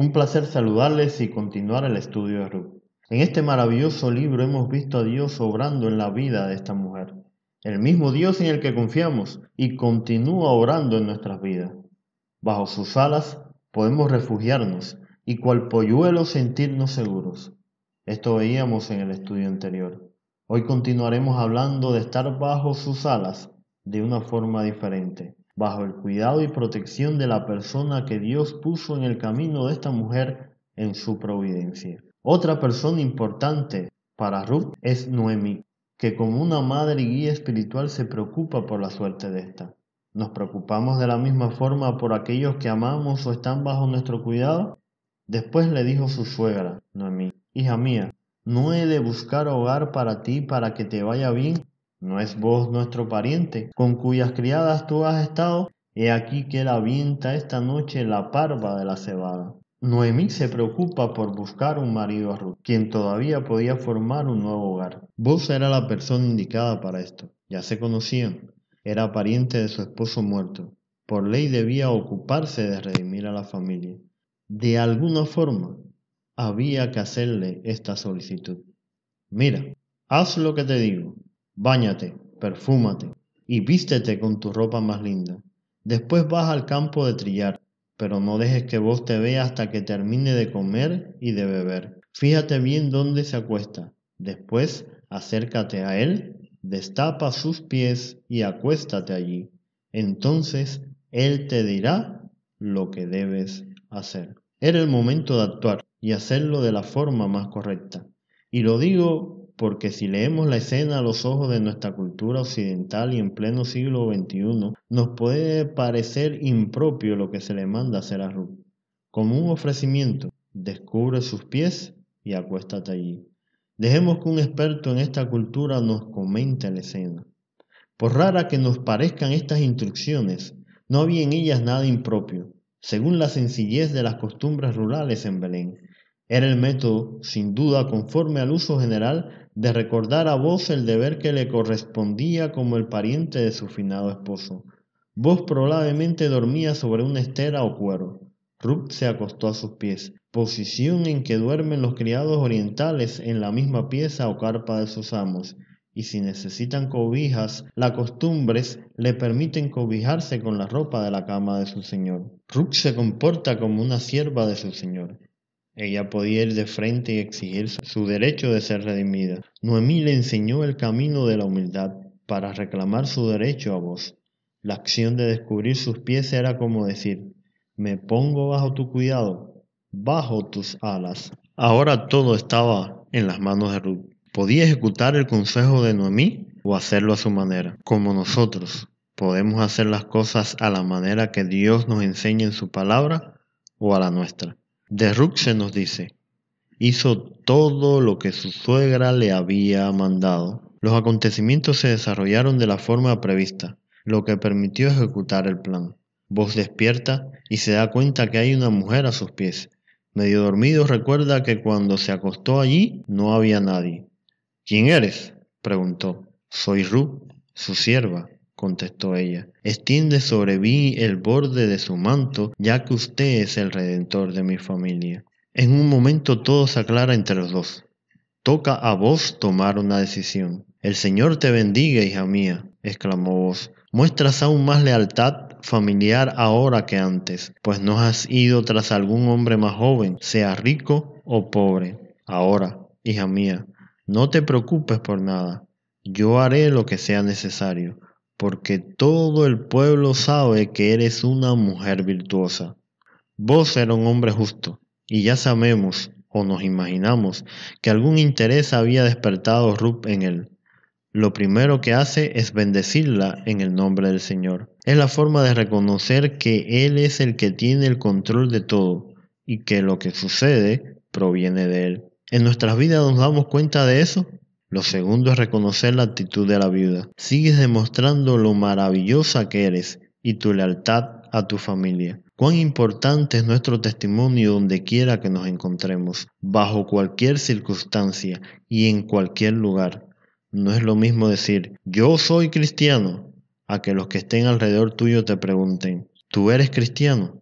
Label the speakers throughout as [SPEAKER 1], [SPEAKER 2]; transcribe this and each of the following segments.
[SPEAKER 1] un placer saludarles y continuar el estudio de Ruth. En este maravilloso libro hemos visto a Dios obrando en la vida de esta mujer, el mismo Dios en el que confiamos y continúa orando en nuestras vidas. Bajo sus alas podemos refugiarnos y cual polluelo sentirnos seguros. Esto veíamos en el estudio anterior. Hoy continuaremos hablando de estar bajo sus alas de una forma diferente bajo el cuidado y protección de la persona que Dios puso en el camino de esta mujer en su providencia. Otra persona importante para Ruth es Noemi, que como una madre y guía espiritual se preocupa por la suerte de esta. ¿Nos preocupamos de la misma forma por aquellos que amamos o están bajo nuestro cuidado? Después le dijo su suegra, Noemí, hija mía, ¿no he de buscar hogar para ti para que te vaya bien ¿No es vos nuestro pariente, con cuyas criadas tú has estado? He aquí que él avienta esta noche la parva de la cebada. Noemí se preocupa por buscar un marido a Ruth, quien todavía podía formar un nuevo hogar. Vos era la persona indicada para esto. Ya se conocían. Era pariente de su esposo muerto. Por ley debía ocuparse de redimir a la familia. De alguna forma, había que hacerle esta solicitud. Mira, haz lo que te digo. Báñate, perfúmate y vístete con tu ropa más linda. Después vas al campo de trillar, pero no dejes que vos te vea hasta que termine de comer y de beber. Fíjate bien dónde se acuesta. Después acércate a él, destapa sus pies y acuéstate allí. Entonces él te dirá lo que debes hacer. Era el momento de actuar y hacerlo de la forma más correcta. Y lo digo porque si leemos la escena a los ojos de nuestra cultura occidental y en pleno siglo XXI, nos puede parecer impropio lo que se le manda hacer a Ruth. Como un ofrecimiento, descubre sus pies y acuéstate allí. Dejemos que un experto en esta cultura nos comente la escena. Por rara que nos parezcan estas instrucciones, no había en ellas nada impropio, según la sencillez de las costumbres rurales en Belén. Era el método, sin duda, conforme al uso general de recordar a vos el deber que le correspondía como el pariente de su finado esposo. Vos probablemente dormía sobre una estera o cuero. Ruth se acostó a sus pies, posición en que duermen los criados orientales en la misma pieza o carpa de sus amos, y si necesitan cobijas, las costumbres le permiten cobijarse con la ropa de la cama de su señor. Ruth se comporta como una sierva de su señor. Ella podía ir de frente y exigir su derecho de ser redimida. Noemí le enseñó el camino de la humildad para reclamar su derecho a vos. La acción de descubrir sus pies era como decir, me pongo bajo tu cuidado, bajo tus alas. Ahora todo estaba en las manos de Ruth. Podía ejecutar el consejo de Noemí o hacerlo a su manera, como nosotros. Podemos hacer las cosas a la manera que Dios nos enseña en su palabra o a la nuestra. De Ruth se nos dice, hizo todo lo que su suegra le había mandado. Los acontecimientos se desarrollaron de la forma prevista, lo que permitió ejecutar el plan. Vos despierta y se da cuenta que hay una mujer a sus pies. Medio dormido recuerda que cuando se acostó allí no había nadie. ¿Quién eres? preguntó. Soy Ruth, su sierva, contestó ella. Extiende sobre mí el borde de su manto, ya que usted es el redentor de mi familia. En un momento todo se aclara entre los dos. Toca a vos tomar una decisión. El Señor te bendiga, hija mía, exclamó vos. Muestras aún más lealtad familiar ahora que antes, pues no has ido tras algún hombre más joven, sea rico o pobre. Ahora, hija mía, no te preocupes por nada. Yo haré lo que sea necesario porque todo el pueblo sabe que eres una mujer virtuosa. Vos eras un hombre justo, y ya sabemos o nos imaginamos que algún interés había despertado Ruth en él. Lo primero que hace es bendecirla en el nombre del Señor. Es la forma de reconocer que Él es el que tiene el control de todo y que lo que sucede proviene de Él. ¿En nuestras vidas nos damos cuenta de eso? Lo segundo es reconocer la actitud de la viuda. Sigues demostrando lo maravillosa que eres y tu lealtad a tu familia. Cuán importante es nuestro testimonio donde quiera que nos encontremos, bajo cualquier circunstancia y en cualquier lugar. No es lo mismo decir yo soy cristiano a que los que estén alrededor tuyo te pregunten ¿tú eres cristiano?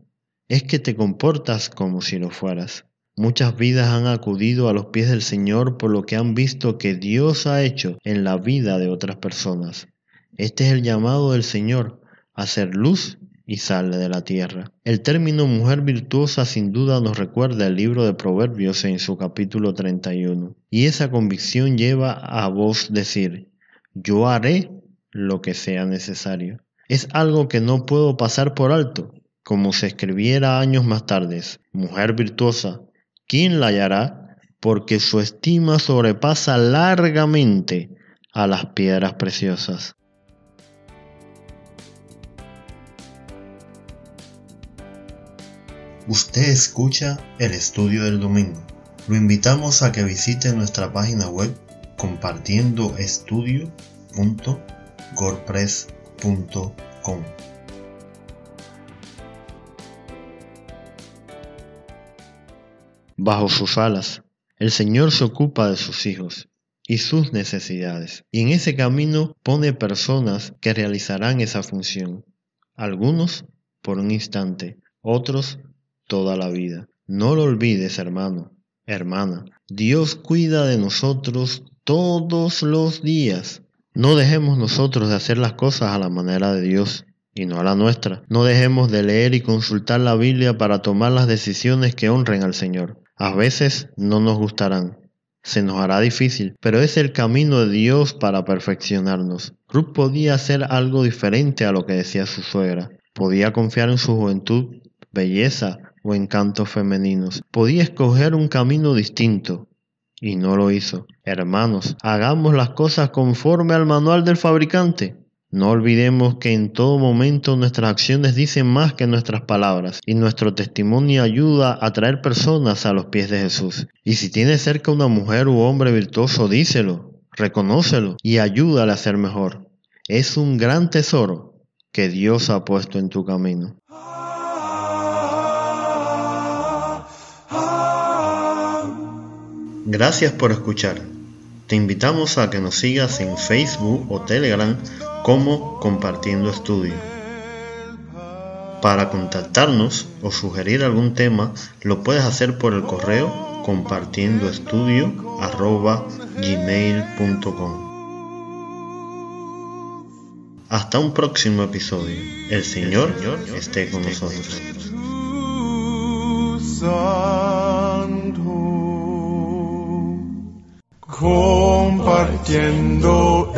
[SPEAKER 1] Es que te comportas como si lo fueras. Muchas vidas han acudido a los pies del Señor por lo que han visto que Dios ha hecho en la vida de otras personas. Este es el llamado del Señor, a luz y sal de la tierra. El término mujer virtuosa sin duda nos recuerda el libro de Proverbios en su capítulo 31. Y esa convicción lleva a vos decir, yo haré lo que sea necesario. Es algo que no puedo pasar por alto, como se escribiera años más tarde. Mujer virtuosa, ¿quién la hallará? Porque su estima sobrepasa largamente a las piedras preciosas. Usted escucha el estudio del domingo. Lo invitamos a que visite nuestra página web compartiendoestudio.gorpress.com. Bajo sus alas, el Señor se ocupa de sus hijos y sus necesidades, y en ese camino pone personas que realizarán esa función, algunos por un instante, otros toda la vida. No lo olvides, hermano, hermana, Dios cuida de nosotros todos los días. No dejemos nosotros de hacer las cosas a la manera de Dios y no a la nuestra. No dejemos de leer y consultar la Biblia para tomar las decisiones que honren al Señor. A veces no nos gustarán, se nos hará difícil, pero es el camino de Dios para perfeccionarnos. Ruth podía hacer algo diferente a lo que decía su suegra. Podía confiar en su juventud, belleza o encantos femeninos. Podía escoger un camino distinto y no lo hizo. Hermanos, hagamos las cosas conforme al manual del fabricante. No olvidemos que en todo momento nuestras acciones dicen más que nuestras palabras y nuestro testimonio ayuda a traer personas a los pies de Jesús. Y si tienes cerca una mujer u hombre virtuoso, díselo, reconócelo y ayúdale a ser mejor. Es un gran tesoro que Dios ha puesto en tu camino. Gracias por escuchar. Te invitamos a que nos sigas en Facebook o Telegram como Compartiendo Estudio. Para contactarnos o sugerir algún tema, lo puedes hacer por el correo compartiendoestudio.gmail.com Hasta un próximo episodio. El Señor esté con nosotros.
[SPEAKER 2] Compartiendo